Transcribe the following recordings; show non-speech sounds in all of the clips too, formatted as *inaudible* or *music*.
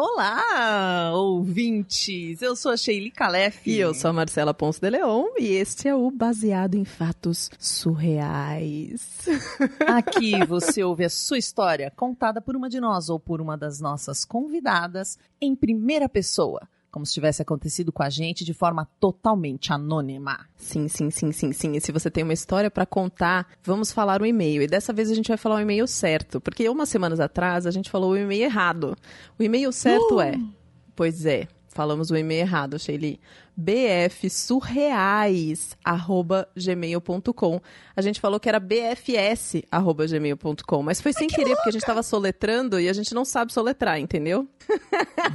Olá, ouvintes! Eu sou a Sheili Calef. E eu sou a Marcela Ponce de Leon. E este é o Baseado em Fatos Surreais. *laughs* Aqui você ouve a sua história contada por uma de nós ou por uma das nossas convidadas em primeira pessoa como se tivesse acontecido com a gente de forma totalmente anônima. Sim, sim, sim, sim, sim. E se você tem uma história para contar, vamos falar o e-mail. E dessa vez a gente vai falar o e-mail certo, porque umas semanas atrás a gente falou o e-mail errado. O e-mail certo uh! é, pois é, falamos o e-mail errado, Sheili. bfsurreais@gmail.com. A gente falou que era bfs@gmail.com, mas foi sem que querer louca. porque a gente estava soletrando e a gente não sabe soletrar, entendeu?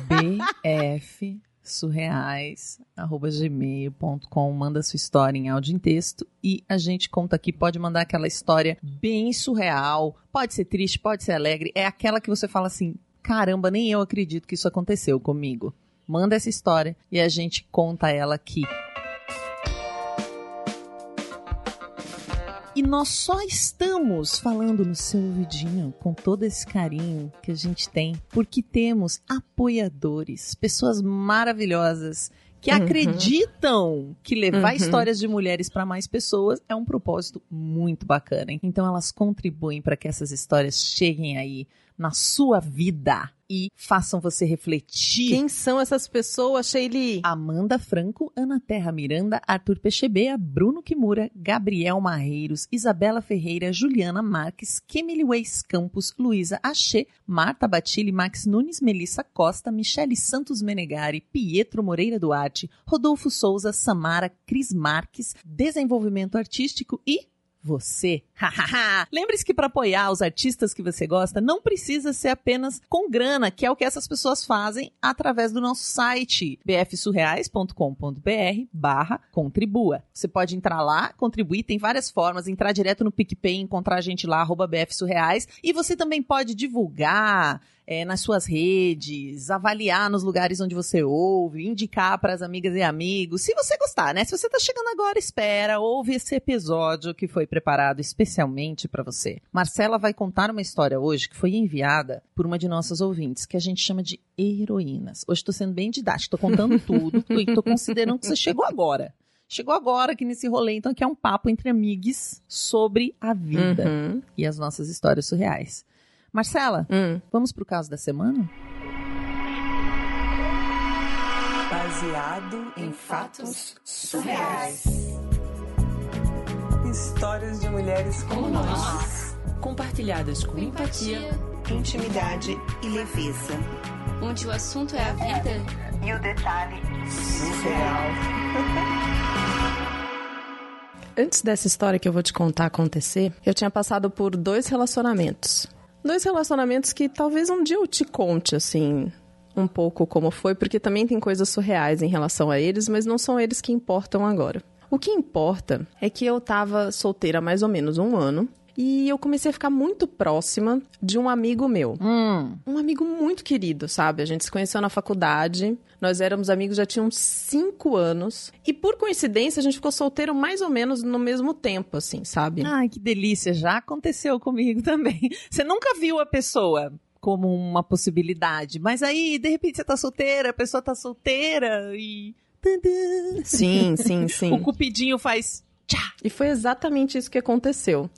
bf surreais@gmail.com manda sua história em áudio em texto e a gente conta aqui pode mandar aquela história bem surreal pode ser triste pode ser alegre é aquela que você fala assim caramba nem eu acredito que isso aconteceu comigo Manda essa história e a gente conta ela aqui. E nós só estamos falando no seu ouvidinho com todo esse carinho que a gente tem, porque temos apoiadores, pessoas maravilhosas que uhum. acreditam que levar uhum. histórias de mulheres para mais pessoas é um propósito muito bacana. Então elas contribuem para que essas histórias cheguem aí na sua vida e façam você refletir. Quem são essas pessoas, Sheili? Amanda Franco, Ana Terra Miranda, Arthur Pechebea, Bruno Kimura, Gabriel Marreiros, Isabela Ferreira, Juliana Marques, Kemily Weiss Campos, Luísa Achê, Marta Batilli, Max Nunes, Melissa Costa, Michele Santos Menegari, Pietro Moreira Duarte, Rodolfo Souza, Samara, Cris Marques, Desenvolvimento Artístico e você. Lembre-se que para apoiar os artistas que você gosta, não precisa ser apenas com grana, que é o que essas pessoas fazem através do nosso site bfsurreais.com.br barra contribua. Você pode entrar lá, contribuir, tem várias formas, entrar direto no PicPay, encontrar a gente lá, arroba bfsurreais, e você também pode divulgar, é, nas suas redes, avaliar nos lugares onde você ouve, indicar para as amigas e amigos. Se você gostar, né? Se você está chegando agora, espera, ouve esse episódio que foi preparado especialmente para você. Marcela vai contar uma história hoje que foi enviada por uma de nossas ouvintes, que a gente chama de heroínas. Hoje estou sendo bem didática, estou contando *laughs* tudo e estou considerando que você chegou agora. Chegou agora aqui nesse rolê, então aqui é um papo entre amigos sobre a vida uhum. e as nossas histórias surreais. Marcela, hum. vamos pro caso da semana? Baseado em fatos surreais. Histórias de mulheres como nós. Compartilhadas com empatia, intimidade e leveza. Onde o assunto é a vida e o detalhe surreal. Antes dessa história que eu vou te contar acontecer, eu tinha passado por dois relacionamentos dois relacionamentos que talvez um dia eu te conte, assim, um pouco como foi, porque também tem coisas surreais em relação a eles, mas não são eles que importam agora. O que importa é que eu tava solteira há mais ou menos um ano e eu comecei a ficar muito próxima de um amigo meu. Hum. Um amigo muito querido, sabe? A gente se conheceu na faculdade. Nós éramos amigos já tinha uns cinco anos. E por coincidência, a gente ficou solteiro mais ou menos no mesmo tempo, assim, sabe? Ai, que delícia. Já aconteceu comigo *laughs* também. Você nunca viu a pessoa como uma possibilidade. Mas aí, de repente, você tá solteira, a pessoa tá solteira e. Sim, sim, *laughs* sim. o cupidinho faz. Tchá. E foi exatamente isso que aconteceu.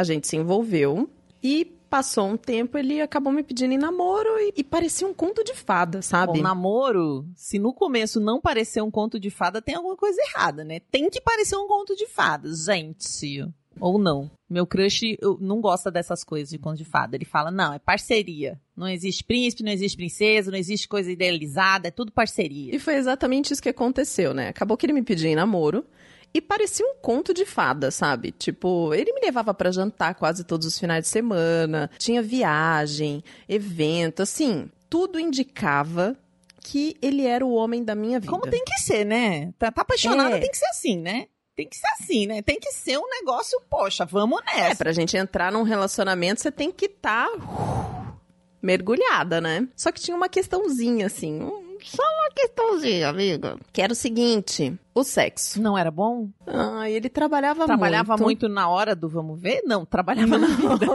A gente se envolveu e passou um tempo, ele acabou me pedindo em namoro e, e parecia um conto de fada, sabe? Bom, namoro, se no começo não parecer um conto de fada, tem alguma coisa errada, né? Tem que parecer um conto de fada, gente. Ou não. Meu crush não gosta dessas coisas de conto de fada. Ele fala, não, é parceria. Não existe príncipe, não existe princesa, não existe coisa idealizada, é tudo parceria. E foi exatamente isso que aconteceu, né? Acabou que ele me pediu em namoro. E parecia um conto de fada, sabe? Tipo, ele me levava para jantar quase todos os finais de semana, tinha viagem, evento, assim, tudo indicava que ele era o homem da minha vida. Como tem que ser, né? Tá, tá apaixonada, é. tem que ser assim, né? Tem que ser assim, né? Tem que ser um negócio, poxa, vamos nessa. É, pra gente entrar num relacionamento, você tem que estar tá, mergulhada, né? Só que tinha uma questãozinha, assim, um só uma questãozinha, amiga. Que era o seguinte: o sexo. Não era bom? Ah, ele trabalhava, Trabalhava muito. muito na hora do vamos ver? Não, trabalhava na vida.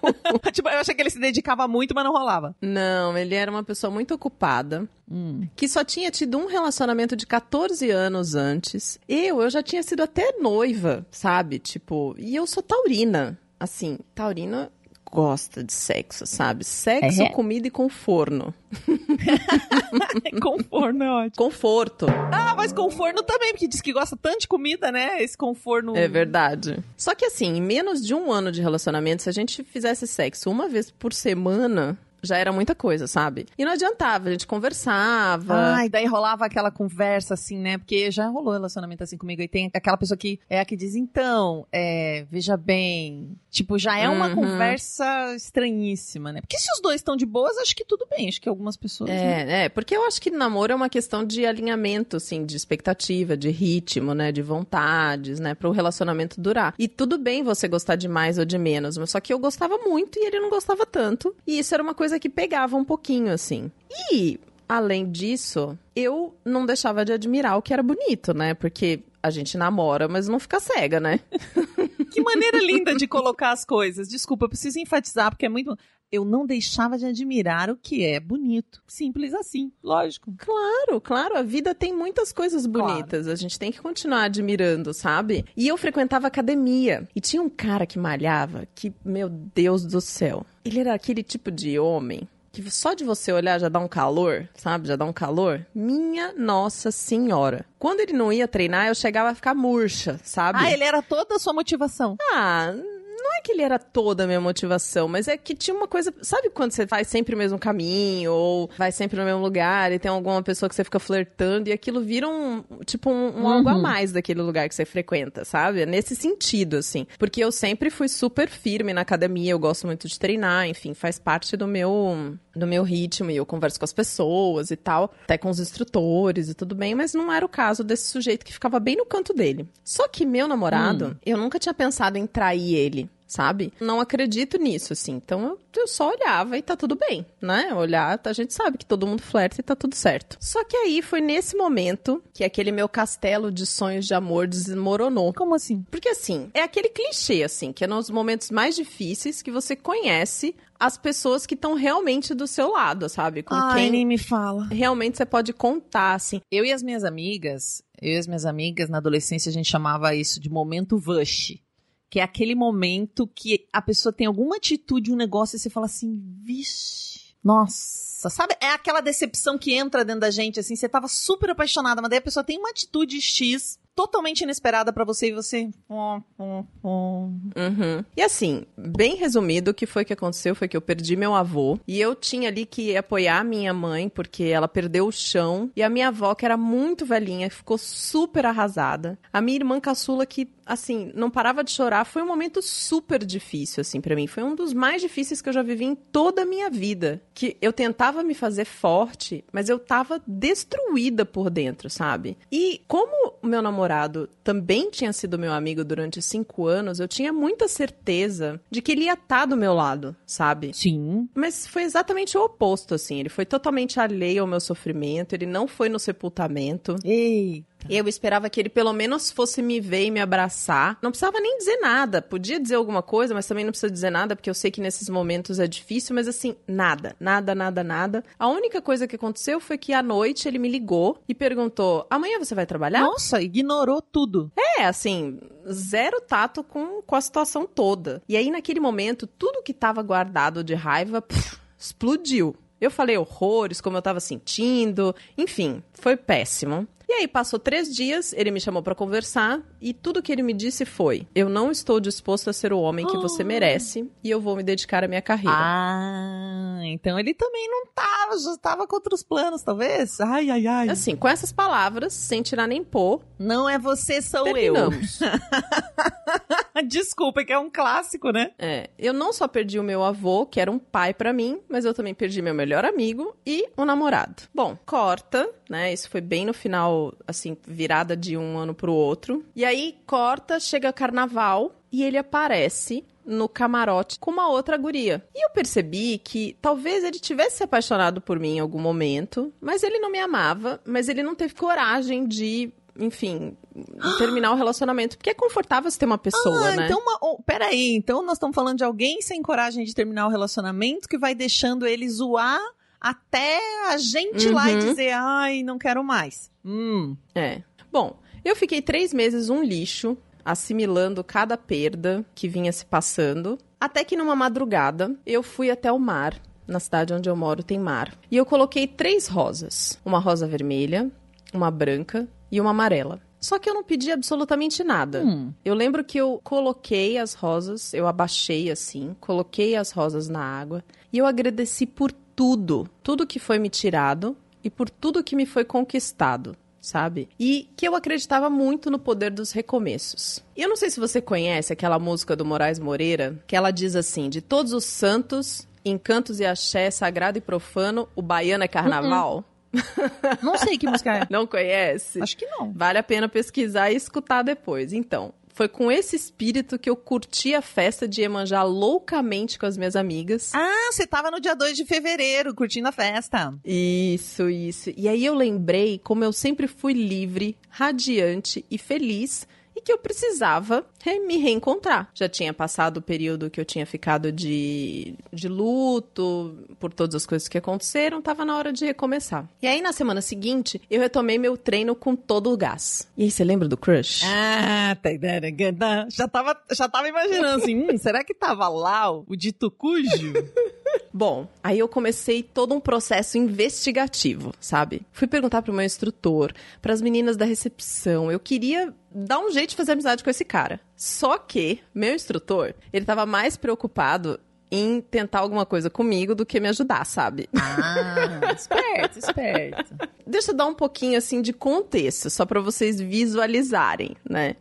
*laughs* tipo, eu achei que ele se dedicava muito, mas não rolava. Não, ele era uma pessoa muito ocupada. Hum. que só tinha tido um relacionamento de 14 anos antes. Eu, eu já tinha sido até noiva, sabe? Tipo, e eu sou taurina. Assim, taurina gosta de sexo, sabe? Sexo, É. comida e conforno. *laughs* com forno é ótimo. Conforto. Ah, mas com forno também, porque diz que gosta tanto de comida, né? Esse com forno. É verdade. Só que assim, em menos de um ano de relacionamento, se a gente fizesse sexo uma vez por semana, já era muita coisa, sabe? E não adiantava, a gente conversava. Ai, daí rolava aquela conversa assim, né? Porque já rolou relacionamento assim comigo. E tem aquela pessoa que é a que diz, então, é, veja bem. Tipo, já é uma Uhum. conversa estranhíssima, né? Porque se os dois estão de boas, acho que tudo bem. Acho que algumas pessoas. né? É, é, porque eu acho que namoro é uma questão de alinhamento, assim, de expectativa, de ritmo, né, de vontades, né, para o relacionamento durar. E tudo bem você gostar de mais ou de menos, mas só que eu gostava muito e ele não gostava tanto. E isso era uma coisa que pegava um pouquinho, assim. E além disso, eu não deixava de admirar o que era bonito, né, porque a gente namora, mas não fica cega, né? *laughs* Que maneira linda de colocar as coisas. Desculpa, eu preciso enfatizar, porque é muito. Eu não deixava de admirar o que é bonito. Simples assim, lógico. Claro, claro, a vida tem muitas coisas bonitas. A gente tem que continuar admirando, sabe? E eu frequentava academia. E tinha um cara que malhava que, meu Deus do céu. Ele era aquele tipo de homem que só de você olhar já dá um calor, sabe? Já dá um calor. Minha Nossa Senhora. Quando ele não ia treinar, eu chegava a ficar murcha, sabe? Ah, ele era toda a sua motivação. Ah, não é que ele era toda a minha motivação, mas é que tinha uma coisa. Sabe quando você faz sempre o mesmo caminho, ou vai sempre no mesmo lugar, e tem alguma pessoa que você fica flertando, e aquilo vira um. Tipo, um, um algo a mais daquele lugar que você frequenta, sabe? É nesse sentido, assim. Porque eu sempre fui super firme na academia, eu gosto muito de treinar, enfim, faz parte do meu. Do meu ritmo, e eu converso com as pessoas e tal, até com os instrutores e tudo bem, mas não era o caso desse sujeito que ficava bem no canto dele. Só que meu namorado, eu nunca tinha pensado em trair ele sabe? Não acredito nisso, assim. Então eu, eu só olhava e tá tudo bem, né? Olhar, a gente sabe que todo mundo flerta e tá tudo certo. Só que aí foi nesse momento que aquele meu castelo de sonhos de amor desmoronou. Como assim? Porque assim, é aquele clichê, assim, que é nos momentos mais difíceis que você conhece as pessoas que estão realmente do seu lado, sabe? Com Ai, quem nem me fala. realmente você pode contar, assim. Eu e as minhas amigas, eu e as minhas amigas, na adolescência, a gente chamava isso de momento vush. Que é aquele momento que a pessoa tem alguma atitude, um negócio, e você fala assim, vixe, nossa, sabe? É aquela decepção que entra dentro da gente, assim, você tava super apaixonada, mas daí a pessoa tem uma atitude X totalmente inesperada pra você e você. hum, hum, hum. Uhum. E assim, bem resumido, o que foi que aconteceu foi que eu perdi meu avô e eu tinha ali que apoiar a minha mãe porque ela perdeu o chão e a minha avó que era muito velhinha ficou super arrasada. A minha irmã caçula que assim, não parava de chorar, foi um momento super difícil assim para mim, foi um dos mais difíceis que eu já vivi em toda a minha vida, que eu tentava me fazer forte, mas eu tava destruída por dentro, sabe? E como meu namorado também tinha sido meu amigo durante cinco anos, eu tinha muita certeza de que ele ia estar do meu lado, sabe? Sim. Mas foi exatamente o oposto, assim. Ele foi totalmente alheio ao meu sofrimento, ele não foi no sepultamento. Ei. Eu esperava que ele pelo menos fosse me ver e me abraçar. Não precisava nem dizer nada. Podia dizer alguma coisa, mas também não precisa dizer nada, porque eu sei que nesses momentos é difícil, mas assim, nada, nada, nada, nada. A única coisa que aconteceu foi que à noite ele me ligou e perguntou: amanhã você vai trabalhar? Nossa, ignorou tudo. É, assim, zero tato com, com a situação toda. E aí, naquele momento, tudo que tava guardado de raiva pff, explodiu. Eu falei horrores, como eu tava sentindo, enfim, foi péssimo. E aí, passou três dias, ele me chamou pra conversar e tudo que ele me disse foi: Eu não estou disposto a ser o homem que você merece e eu vou me dedicar à minha carreira. Ah, então ele também não tava, já tava contra os planos, talvez? Ai, ai, ai. Assim, com essas palavras, sem tirar nem pôr, Não é você, sou terminamos. eu. *laughs* Desculpa, que é um clássico, né? É, eu não só perdi o meu avô, que era um pai pra mim, mas eu também perdi meu melhor amigo e o namorado. Bom, corta, né? Isso foi bem no final, assim, virada de um ano pro outro. E aí corta, chega carnaval e ele aparece no camarote com uma outra guria. E eu percebi que talvez ele tivesse se apaixonado por mim em algum momento, mas ele não me amava, mas ele não teve coragem de enfim, terminar o relacionamento. Porque é confortável você ter uma pessoa, ah, né? então, uma, oh, peraí. Então nós estamos falando de alguém sem coragem de terminar o relacionamento que vai deixando ele zoar até a gente ir lá e Uhum. dizer, ai, não quero mais. Hum. É. Bom, eu fiquei três meses um lixo, assimilando cada perda que vinha se passando. Até que numa madrugada, eu fui até o mar. Na cidade onde eu moro tem mar. E eu coloquei três rosas: uma rosa vermelha, uma branca e uma amarela. Só que eu não pedi absolutamente nada. Hum. Eu lembro que eu coloquei as rosas, eu abaixei assim, coloquei as rosas na água e eu agradeci por tudo, tudo que foi me tirado e por tudo que me foi conquistado, sabe? E que eu acreditava muito no poder dos recomeços. E eu não sei se você conhece aquela música do Moraes Moreira, que ela diz assim: de todos os santos, encantos e axé, sagrado e profano, o baiano é carnaval. Não sei que música é. *laughs* Não conhece? Acho que não. Vale a pena pesquisar e escutar depois. Então, foi com esse espírito que eu curti a festa de Iemanjá loucamente com as minhas amigas. Ah, você tava no dia 2 de fevereiro, curtindo a festa. Isso, isso. E aí eu lembrei como eu sempre fui livre, radiante e feliz e que eu precisava re- me reencontrar. Já tinha passado o período que eu tinha ficado de, de luto por todas as coisas que aconteceram, tava na hora de recomeçar. E aí na semana seguinte, eu retomei meu treino com todo o gás. E aí você lembra do crush? Ah, tá, tá, já tava, já tava imaginando assim, hum, será que tava lá o, o dito cujo? *laughs* Bom, aí eu comecei todo um processo investigativo, sabe? Fui perguntar pro meu instrutor, pras meninas da recepção. Eu queria dar um jeito de fazer amizade com esse cara. Só que meu instrutor, ele tava mais preocupado em tentar alguma coisa comigo do que me ajudar, sabe? Ah, *laughs* esperto, esperto. Deixa eu dar um pouquinho assim de contexto, só pra vocês visualizarem, né?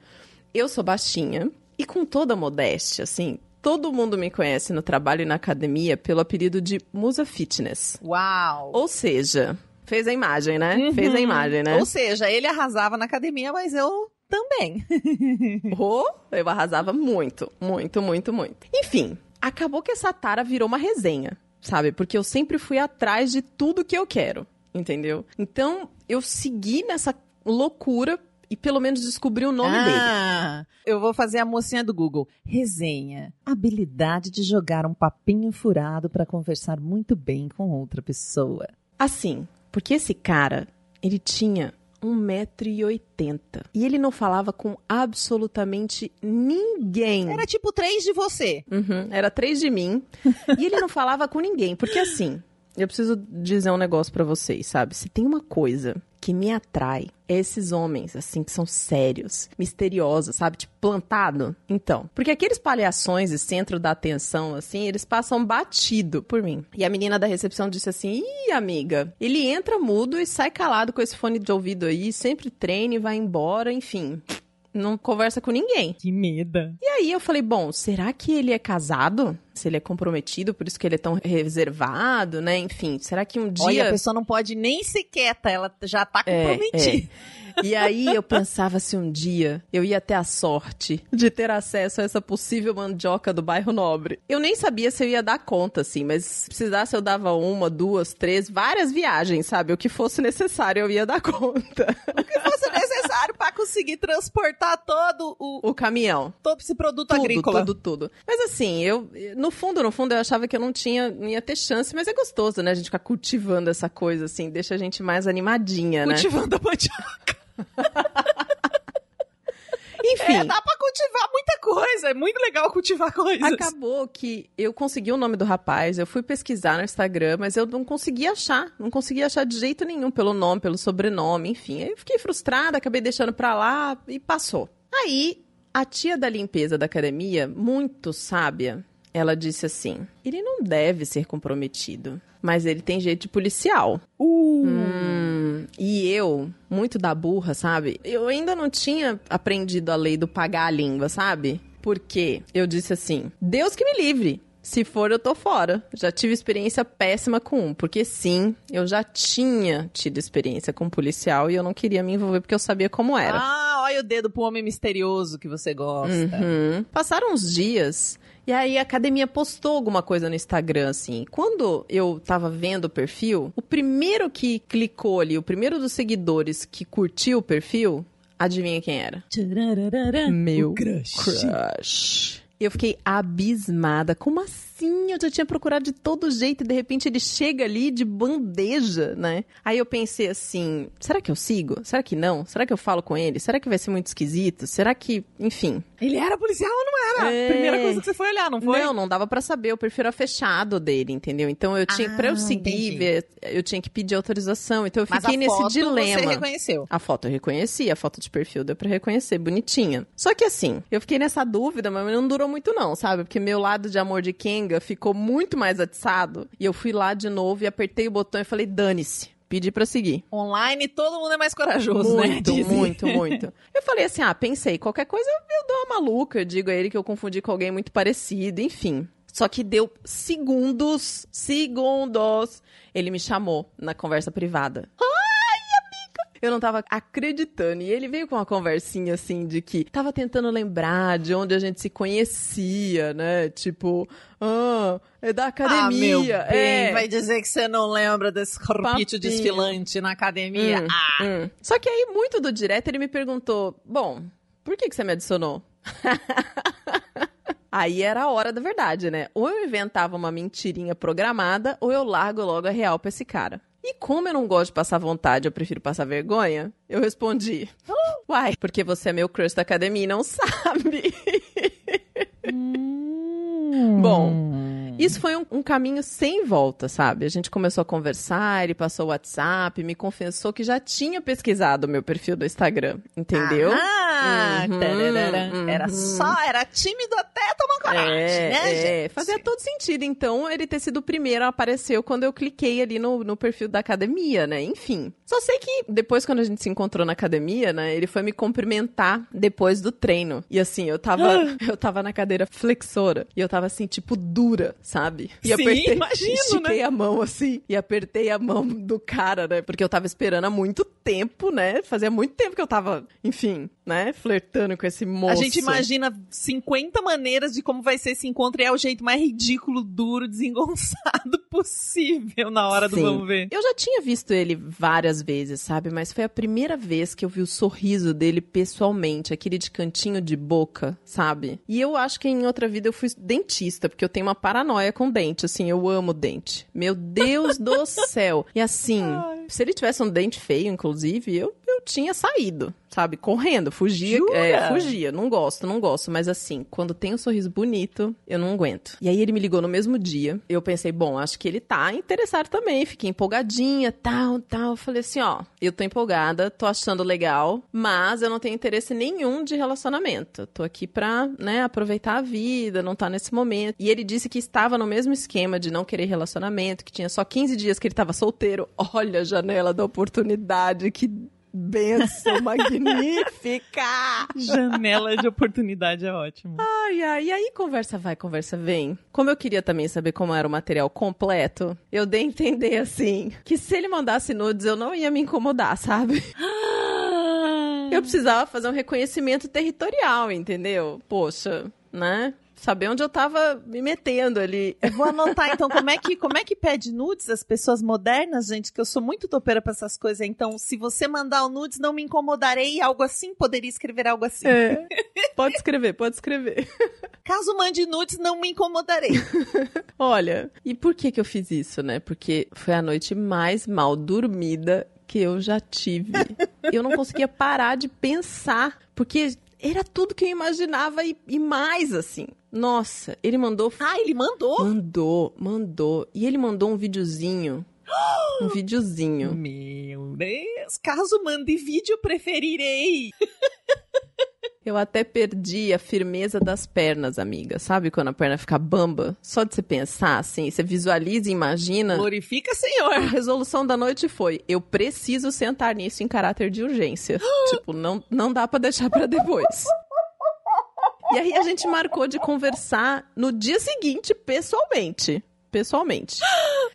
Eu sou baixinha e com toda a modéstia, assim, todo mundo me conhece no trabalho e na academia pelo apelido de Musa Fitness. Uau. Ou seja, fez a imagem, né? Fez a imagem, né? Ou seja, ele arrasava na academia, mas eu também. *laughs* Oh, eu arrasava muito, muito, muito, muito. Enfim, acabou que essa tara virou uma resenha, sabe? Porque eu sempre fui atrás de tudo que eu quero, entendeu? Então, eu segui nessa loucura e pelo menos descobri o nome dele. ah, eu vou fazer a mocinha do Google. Resenha. Habilidade de jogar um papinho furado pra conversar muito bem com outra pessoa. Assim, porque esse cara, ele tinha 1,80m. E ele não falava com absolutamente ninguém. Era tipo três de você. Uhum, era três de mim. *laughs* e ele não falava com ninguém. Porque assim, eu preciso dizer um negócio pra vocês, sabe? Se tem uma coisa que me atrai, é esses homens, assim, que são sérios, misteriosos, sabe? Tipo, plantado. Então, porque aqueles palhações e centro da atenção, assim, eles passam batido por mim. E a menina da recepção disse assim: Ih, amiga, ele entra mudo e sai calado com esse fone de ouvido aí, sempre treina e vai embora, enfim. Não conversa com ninguém. Que medo. E aí eu falei, bom, será que ele é casado? Se ele é comprometido, por isso que ele é tão reservado, né? Enfim, será que um dia... Olha, a pessoa não pode nem ser quieta, ela já tá É, comprometida. *laughs* E aí eu pensava se um dia eu ia ter a sorte de ter acesso a essa possível mandioca do bairro Nobre. Eu nem sabia se eu ia dar conta, assim, mas se precisasse eu dava uma, duas, três, várias viagens, sabe? O que fosse necessário eu ia dar conta. O que fosse necessário pra conseguir transportar todo o, O caminhão. todo esse produto tudo, agrícola. tudo, tudo. Mas assim, eu, no fundo, no fundo, eu achava que eu não tinha, não ia ter chance, mas é gostoso, né? A gente ficar cultivando essa coisa, assim, deixa a gente mais animadinha, né? Cultivando a mandioca. *laughs* Enfim. É, dá pra cultivar muita coisa. É muito legal cultivar coisas. Acabou que eu consegui o nome do rapaz, eu fui pesquisar no Instagram, mas eu não consegui achar. Não consegui achar de jeito nenhum pelo nome, pelo sobrenome, enfim. Aí eu fiquei frustrada, acabei deixando pra lá e passou. Aí, a tia da limpeza da academia, muito sábia, ela disse assim: ele não deve ser comprometido, mas ele tem jeito de policial. Uh. Hum, e eu, muito da burra, sabe? Eu ainda não tinha aprendido a lei do pagar a língua, sabe? Porque eu disse assim: Deus que me livre. Se for, eu tô fora. Já tive experiência péssima com um. Porque sim, eu já tinha tido experiência com um policial e eu não queria me envolver porque eu sabia como era. Ah, olha o dedo pro homem misterioso que você gosta. Uhum. Passaram uns dias E aí a academia postou alguma coisa no Instagram, assim. Quando eu tava vendo o perfil, o primeiro que clicou ali, o primeiro dos seguidores que curtiu o perfil, adivinha quem era? Meu crush. crush. Eu fiquei abismada. Como assim? Eu já tinha procurado de todo jeito e de repente ele chega ali de bandeja, né? Aí eu pensei assim: será que eu sigo? Será que não? Será que eu falo com ele? Será que vai ser muito esquisito? Será que. Enfim. Ele era policial ou não era? É. Primeira coisa que você foi olhar, não foi? Não, não dava pra saber. O perfil era fechado dele, entendeu? Então eu tinha, Ah, pra eu seguir, entendi. ver, eu tinha que pedir autorização. Então eu fiquei a nesse foto dilema. você reconheceu. A foto eu reconheci, a foto de perfil deu pra reconhecer, bonitinha. Só que assim, eu fiquei nessa dúvida, mas não durou muito não, sabe? Porque meu lado de amor de Kenga ficou muito mais atiçado. E eu fui lá de novo e apertei o botão e falei, dane-se. Pedi pra seguir. Online, todo mundo é mais corajoso, né? Muito, muito, *laughs* muito. Eu falei assim, ah, pensei, qualquer coisa eu dou uma maluca, eu digo a ele que eu confundi com alguém muito parecido, enfim. Só que deu segundos, segundos, ele me chamou na conversa privada. Eu não tava acreditando. E ele veio com uma conversinha assim de que tava tentando lembrar de onde a gente se conhecia, né? Tipo, ah, é da academia. Ah, meu bem, é. vai dizer que você não lembra desse corpite desfilante na academia? Hum, ah, hum. Só que aí, muito do direto, ele me perguntou: Bom, por que, que você me adicionou? *laughs* Aí era a hora da verdade, né? Ou eu inventava uma mentirinha programada, ou eu largo logo a real pra esse cara. E como eu não gosto de passar vontade, eu prefiro passar vergonha, eu respondi: *gasps* Uai, porque você é meu crush da academia e não sabe. *laughs* Bom, isso foi um, um caminho sem volta, sabe? A gente começou a conversar, ele passou o WhatsApp, me confessou que já tinha pesquisado o meu perfil do Instagram, entendeu? Ah, Uhum, uhum. Era só, era tímido até tomar coragem, É, né, é, gente? fazia todo sentido. Então, ele ter sido o primeiro apareceu quando eu cliquei ali no, no perfil da academia, né? Enfim. Só sei que depois, quando a gente se encontrou na academia, né? Ele foi me cumprimentar depois do treino. E assim, eu tava, *gasps* eu tava na cadeira flexora. E eu tava assim, tipo, dura, sabe? E Sim, imagino, estiquei a mão assim. E apertei a mão do cara, né? Porque eu tava esperando há muito tempo, né? Fazia muito tempo que eu tava, enfim, né? Flertando com esse moço. A gente imagina 50 maneiras de como vai ser esse encontro e é o jeito mais ridículo, duro, desengonçado *laughs* possível na hora do Sim. vamos ver. Eu já tinha visto ele várias vezes, sabe? Mas foi a primeira vez que eu vi o sorriso dele pessoalmente, aquele de cantinho de boca, sabe? E eu acho que em outra vida eu fui dentista, porque eu tenho uma paranoia com dente, assim, eu amo dente. Meu Deus do *laughs* céu! E assim, se ele tivesse um dente feio, inclusive, eu, eu tinha saído, sabe? Correndo, fugia. É, fugia. Não gosto, não gosto. Mas assim, quando tem um sorriso bonito, eu não aguento. E aí ele me ligou no mesmo dia. Eu pensei, bom, acho que ele tá interessado também. Fiquei empolgadinha, tal, tal. Falei assim, ó, eu tô empolgada, tô achando legal, mas eu não tenho interesse nenhum de relacionamento. Tô aqui pra, né, aproveitar a vida, não tá nesse momento. E ele disse que estava no mesmo esquema de não querer relacionamento, que tinha só 15 dias que ele tava solteiro. Olha a janela da oportunidade, que benção *laughs* magnífica! Janela de oportunidade é ótimo. Ai, ai, e aí conversa vai, conversa vem. Como eu queria também saber como era o material completo, eu dei a entender assim, que se ele mandasse nudes eu não ia me incomodar, sabe? *gasps* Eu precisava fazer um reconhecimento territorial, entendeu? Poxa, né? Saber onde eu tava me metendo ali. Eu vou anotar, então, como é que, como é que pede nudes as pessoas modernas, gente? Que eu sou muito topeira pra essas coisas. Então, se você mandar o nudes, não me incomodarei, algo assim, poderia escrever algo assim. É. Pode escrever, pode escrever. Caso mande nudes, não me incomodarei. *laughs* Olha, e por que que eu fiz isso, né? Porque foi a noite mais mal dormida que eu já tive. Eu não conseguia parar de pensar, porque era tudo que eu imaginava e, e mais, assim. Nossa, ele mandou. Ah, ele mandou? Mandou, mandou. E ele mandou um videozinho. Um *gasps* videozinho. Meu Deus, caso mande vídeo, preferirei. *laughs* Eu até perdi a firmeza das pernas, amiga. Sabe quando a perna fica bamba? Só de você pensar, assim, você visualiza e imagina. Glorifica, A senhor. resolução da noite foi: eu preciso sentar nisso em caráter de urgência. *gasps* tipo, não, não dá pra deixar pra depois. E aí a gente marcou de conversar no dia seguinte, pessoalmente. Pessoalmente.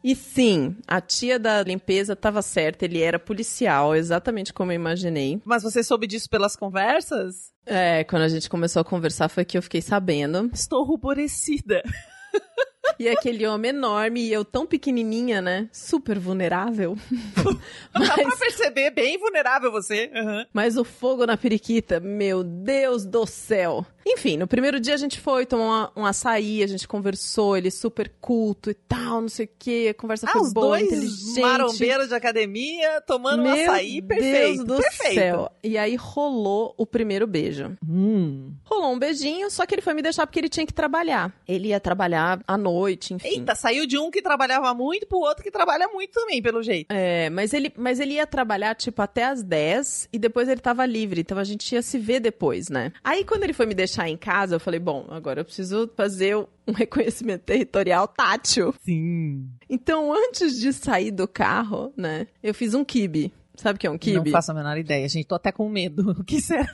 E sim, a tia da limpeza tava certa, ele era policial, exatamente como eu imaginei. Mas você soube disso pelas conversas? É, quando a gente começou a conversar foi que eu fiquei sabendo. Estou ruborecida. *laughs* *laughs* E aquele homem enorme e eu tão pequenininha, né? Super vulnerável. *laughs* Dá pra perceber, bem vulnerável você. Uhum. Mas o fogo na periquita, meu Deus do céu. Enfim, no primeiro dia a gente foi, tomou uma- um açaí, a gente conversou, ele super culto e tal, não sei o quê. A conversa Ah, foi os boa, dois inteligente. marombeiros de academia tomando um Meu açaí perfeito. Deus do perfeito. céu. E aí rolou o primeiro beijo. Hum. Rolou um beijinho, só que ele foi me deixar porque ele tinha que trabalhar. Ele ia trabalhar à noite, enfim. Eita, saiu de um que trabalhava muito pro outro que trabalha muito também, pelo jeito. É, mas ele, mas ele ia trabalhar, tipo, até às 10 e depois ele tava livre, então a gente ia se ver depois, né? Aí quando ele foi me deixar em casa, eu falei, bom, agora eu preciso fazer um *laughs* reconhecimento territorial tátil. Sim. Então, antes de sair do carro, né, eu fiz um kibe. Sabe o que é um Não kibe? faço a menor ideia, gente. Tô até com medo. *laughs* O que será?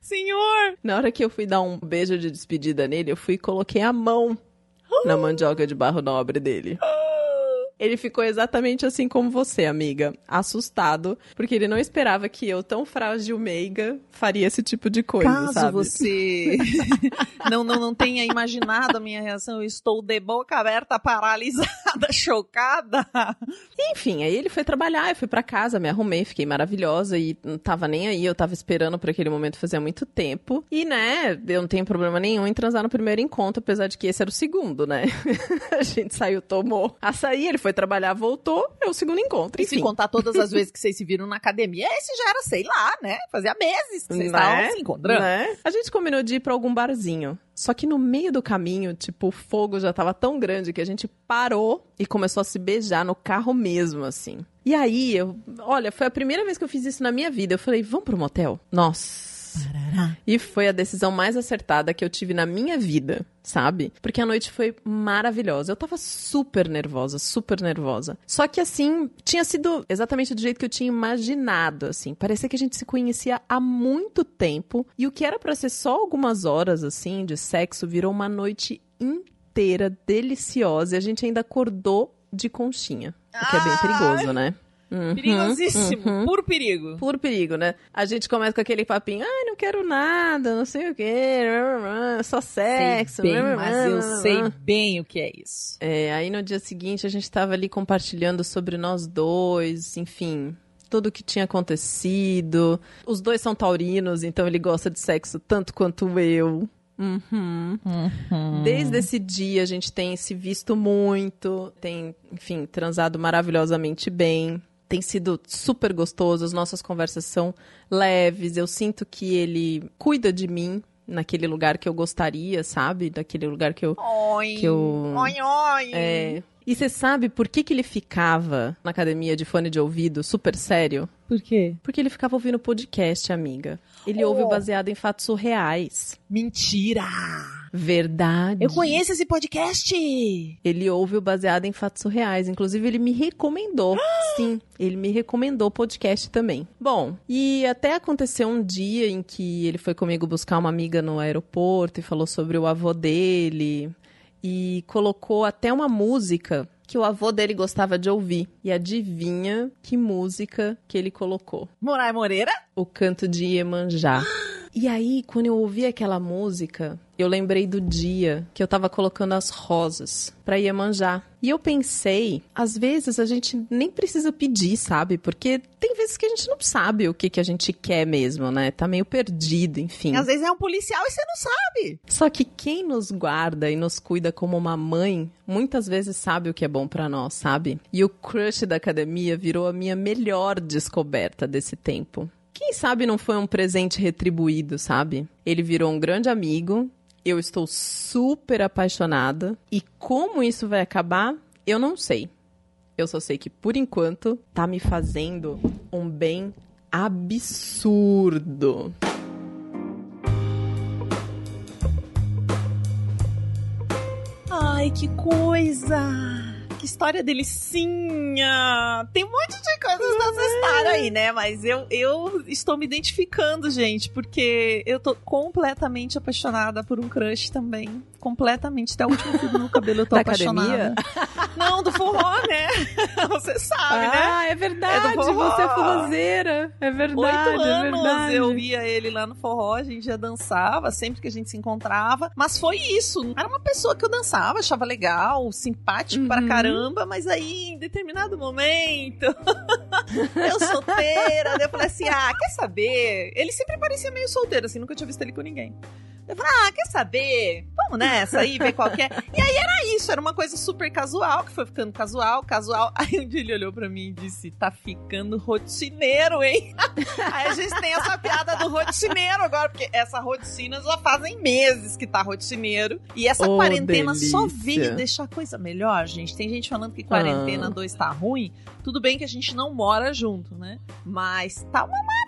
Senhor! Na hora que eu fui dar um beijo de despedida nele, eu fui e coloquei a mão *laughs* na mandioca de barro nobre dele. Ele ficou exatamente assim como você, amiga, assustado, porque ele não esperava que eu, tão frágil meiga, faria esse tipo de coisa, Caso sabe? você *laughs* *laughs* não, não, não tenha imaginado a minha reação, eu estou de boca aberta, paralisada, *laughs* chocada. Enfim, aí ele foi trabalhar, eu fui pra casa, me arrumei, fiquei maravilhosa e não tava nem aí, eu tava esperando por aquele momento fazia muito tempo. E, né, eu não tenho problema nenhum em transar no primeiro encontro, apesar de que esse era o segundo, né? *laughs* a gente saiu, tomou açaí, ele foi trabalhar, voltou, é o segundo encontro. E se Enfim, contar todas as *laughs* vezes que vocês se viram na academia, esse já era, sei lá, né? Fazia meses que vocês estavam se encontrando. Né? A gente combinou de ir pra algum barzinho. Só que no meio do caminho, tipo, o fogo já tava tão grande que a gente parou e começou a se beijar no carro mesmo, assim. E aí, eu, olha, foi a primeira vez que eu fiz isso na minha vida. Eu falei, vamos pro motel? Nossa. E foi a decisão mais acertada que eu tive na minha vida, sabe? Porque a noite foi maravilhosa. Eu tava super nervosa, super nervosa. Só que assim, tinha sido exatamente do jeito que eu tinha imaginado, assim. Parecia que a gente se conhecia há muito tempo e o que era pra ser só algumas horas assim de sexo virou uma noite inteira deliciosa e a gente ainda acordou de conchinha, o que é bem perigoso, né? Uhum, Perigosíssimo, uhum. puro perigo. Puro perigo, né? A gente começa com aquele papinho, ai, não quero nada, não sei o quê, só sexo. sei bem, mas eu sei bem o que é isso. É, aí no dia seguinte a gente tava ali compartilhando sobre nós dois, enfim, tudo o que tinha acontecido. Os dois são taurinos, então ele gosta de sexo tanto quanto eu. Uhum. Desde esse dia a gente tem se visto muito, tem, enfim, transado maravilhosamente bem. Tem sido super gostoso, as nossas conversas são leves. Eu sinto que ele cuida de mim naquele lugar que eu gostaria, sabe? Daquele lugar que eu. Oi, Que eu- oi, oi. É. E você sabe por que, que ele ficava na academia de fone de ouvido super sério? Por quê? Porque ele ficava ouvindo podcast, amiga. Ele Oh. ouve o baseado em fatos surreais. Mentira! Verdade. Eu conheço esse podcast! Ele ouve o baseado em fatos surreais. Inclusive, ele me recomendou. *gasps* Sim, ele me recomendou o podcast também. Bom, e até aconteceu um dia em que ele foi comigo buscar uma amiga no aeroporto e falou sobre o avô dele. E colocou até uma música que o avô dele gostava de ouvir. E adivinha que música que ele colocou? Moraes Moreira? O canto de Iemanjá. *gasps* E aí, quando eu ouvi aquela música, eu lembrei do dia que eu tava colocando as rosas pra Iemanjá. E eu pensei, às vezes a gente nem precisa pedir, sabe? Porque tem vezes que a gente não sabe o que, que a gente quer mesmo, né? Tá meio perdido, enfim. Às vezes é um policial e você não sabe. Só que quem nos guarda e nos cuida como uma mãe, muitas vezes sabe o que é bom pra nós, sabe? E o crush da academia virou a minha melhor descoberta desse tempo. Sabe não foi um presente retribuído, sabe? Ele virou um grande amigo. Eu estou super apaixonada. E como isso vai acabar, eu não sei. Eu só sei que, por enquanto, tá me fazendo um bem absurdo. Ai, que coisa! Que história delicinha! Tem um monte de coisas dessa história aí, né? Mas eu, eu estou me identificando, gente, porque eu tô completamente apaixonada por um crush também. Completamente. Até o último fio do meu cabelo eu tô Da apaixonada. Não, do forró, né? *laughs* Você sabe, né? Ah, é verdade. É do forró. você é forrozeira. É verdade, Oito é anos verdade. eu via ele lá no forró, a gente já dançava sempre que a gente se encontrava. Mas foi isso. Era uma pessoa que eu dançava, achava legal, simpático pra Uhum. caramba, mas aí, em determinado momento, *laughs* eu solteira, eu falei assim: ah, quer saber? Ele sempre parecia meio solteiro, assim, nunca tinha visto ele com ninguém. Eu falei, ah, quer saber? Vamos nessa aí, ver qual é. E aí era isso, era uma coisa super casual, que foi ficando casual, casual. *laughs* Aí um dia ele olhou pra mim e disse, tá ficando rotineiro, hein? *laughs* Aí a gente tem essa piada do rotineiro agora, porque essa rotina já fazem meses que tá rotineiro. E essa Oh, quarentena só delícia. veio deixar a coisa melhor, gente. Tem gente falando que quarentena Ah. 2 tá ruim. Tudo bem que a gente não mora junto, né? Mas tá uma maravilha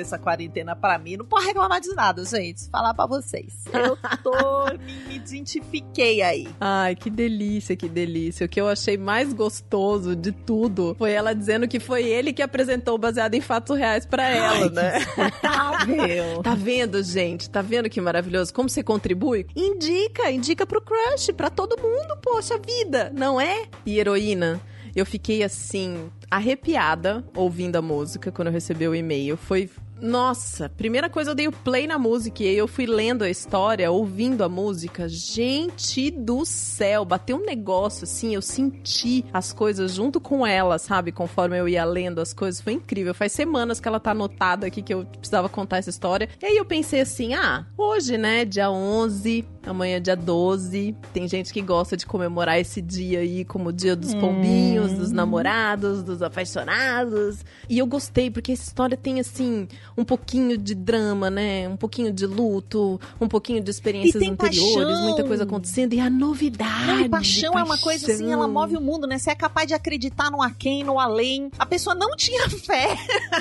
essa quarentena pra mim. Não pode reclamar de nada, gente. Falar pra vocês. Eu tô. *laughs* me, identifiquei aí. Ai, que delícia, que delícia. O que eu achei mais gostoso de tudo foi ela dizendo que foi ele que apresentou baseado em fatos reais pra ela, né? Insuportável. *laughs* Tá vendo, gente? Tá vendo que maravilhoso? Como você contribui? Indica, indica pro crush, pra todo mundo, poxa vida, não é? E heroína, eu fiquei assim, arrepiada ouvindo a música quando eu recebi o e-mail. Foi. Nossa, primeira coisa eu dei o play na música e aí eu fui lendo a história, ouvindo a música. Gente do céu, bateu um negócio assim, eu senti as coisas junto com ela, sabe? Conforme eu ia lendo as coisas, foi incrível. Faz semanas que ela tá anotada aqui que eu precisava contar essa história. E aí eu pensei assim: ah, hoje, né, dia 11, amanhã é dia 12. Tem gente que gosta de comemorar esse dia aí como o dia dos pombinhos, dos namorados, dos apaixonados. E eu gostei, porque essa história tem, assim, um pouquinho de drama, né? Um pouquinho de luto, um pouquinho de experiências anteriores, paixão. muita coisa acontecendo. E a novidade. Não, e paixão, é uma coisa assim, ela paixão. move o mundo, né? Você é capaz de acreditar no aquém, no além. A pessoa não tinha *laughs* fé.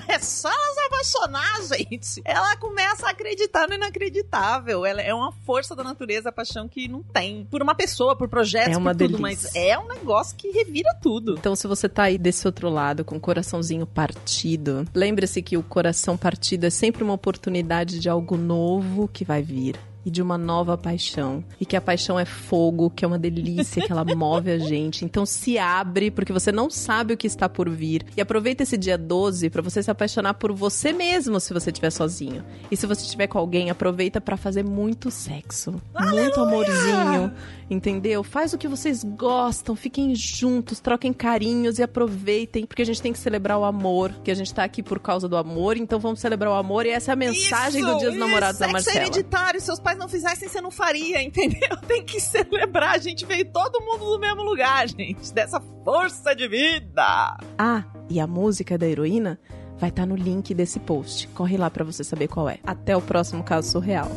É só ela se apaixonar, gente. Ela começa a acreditar no inacreditável. Ela é uma força da natureza, a paixão que não tem. Por uma pessoa, por projetos, É uma por tudo. delícia. Mas é um negócio que revira tudo. Então, se você tá aí desse outro lado, com o coraçãozinho partido, lembre-se que o coração partido é sempre uma oportunidade de algo novo que vai vir. E de uma nova paixão. E que a paixão é fogo, que é uma delícia, que ela move a gente. Então se abre, porque você não sabe o que está por vir. E aproveita esse dia 12 para você se apaixonar por você mesmo, se você estiver sozinho. E se você estiver com alguém, aproveita para fazer muito sexo. Muito amorzinho. Entendeu? Faz o que vocês gostam, fiquem juntos, troquem carinhos e aproveitem, porque a gente tem que celebrar o amor, que a gente tá aqui por causa do amor, então vamos celebrar o amor e essa é a mensagem do Dia dos isso, Namorados da é Marcela. hereditário. Seus pais não fizessem, você não faria, entendeu? *laughs* Tem que celebrar. A gente veio todo mundo do mesmo lugar, gente. Dessa força de vida. Ah, e a música da heroína vai estar no link desse post. Corre lá pra você saber qual é. Até o próximo caso surreal.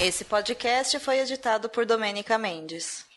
Esse podcast foi editado por Domênica Mendes.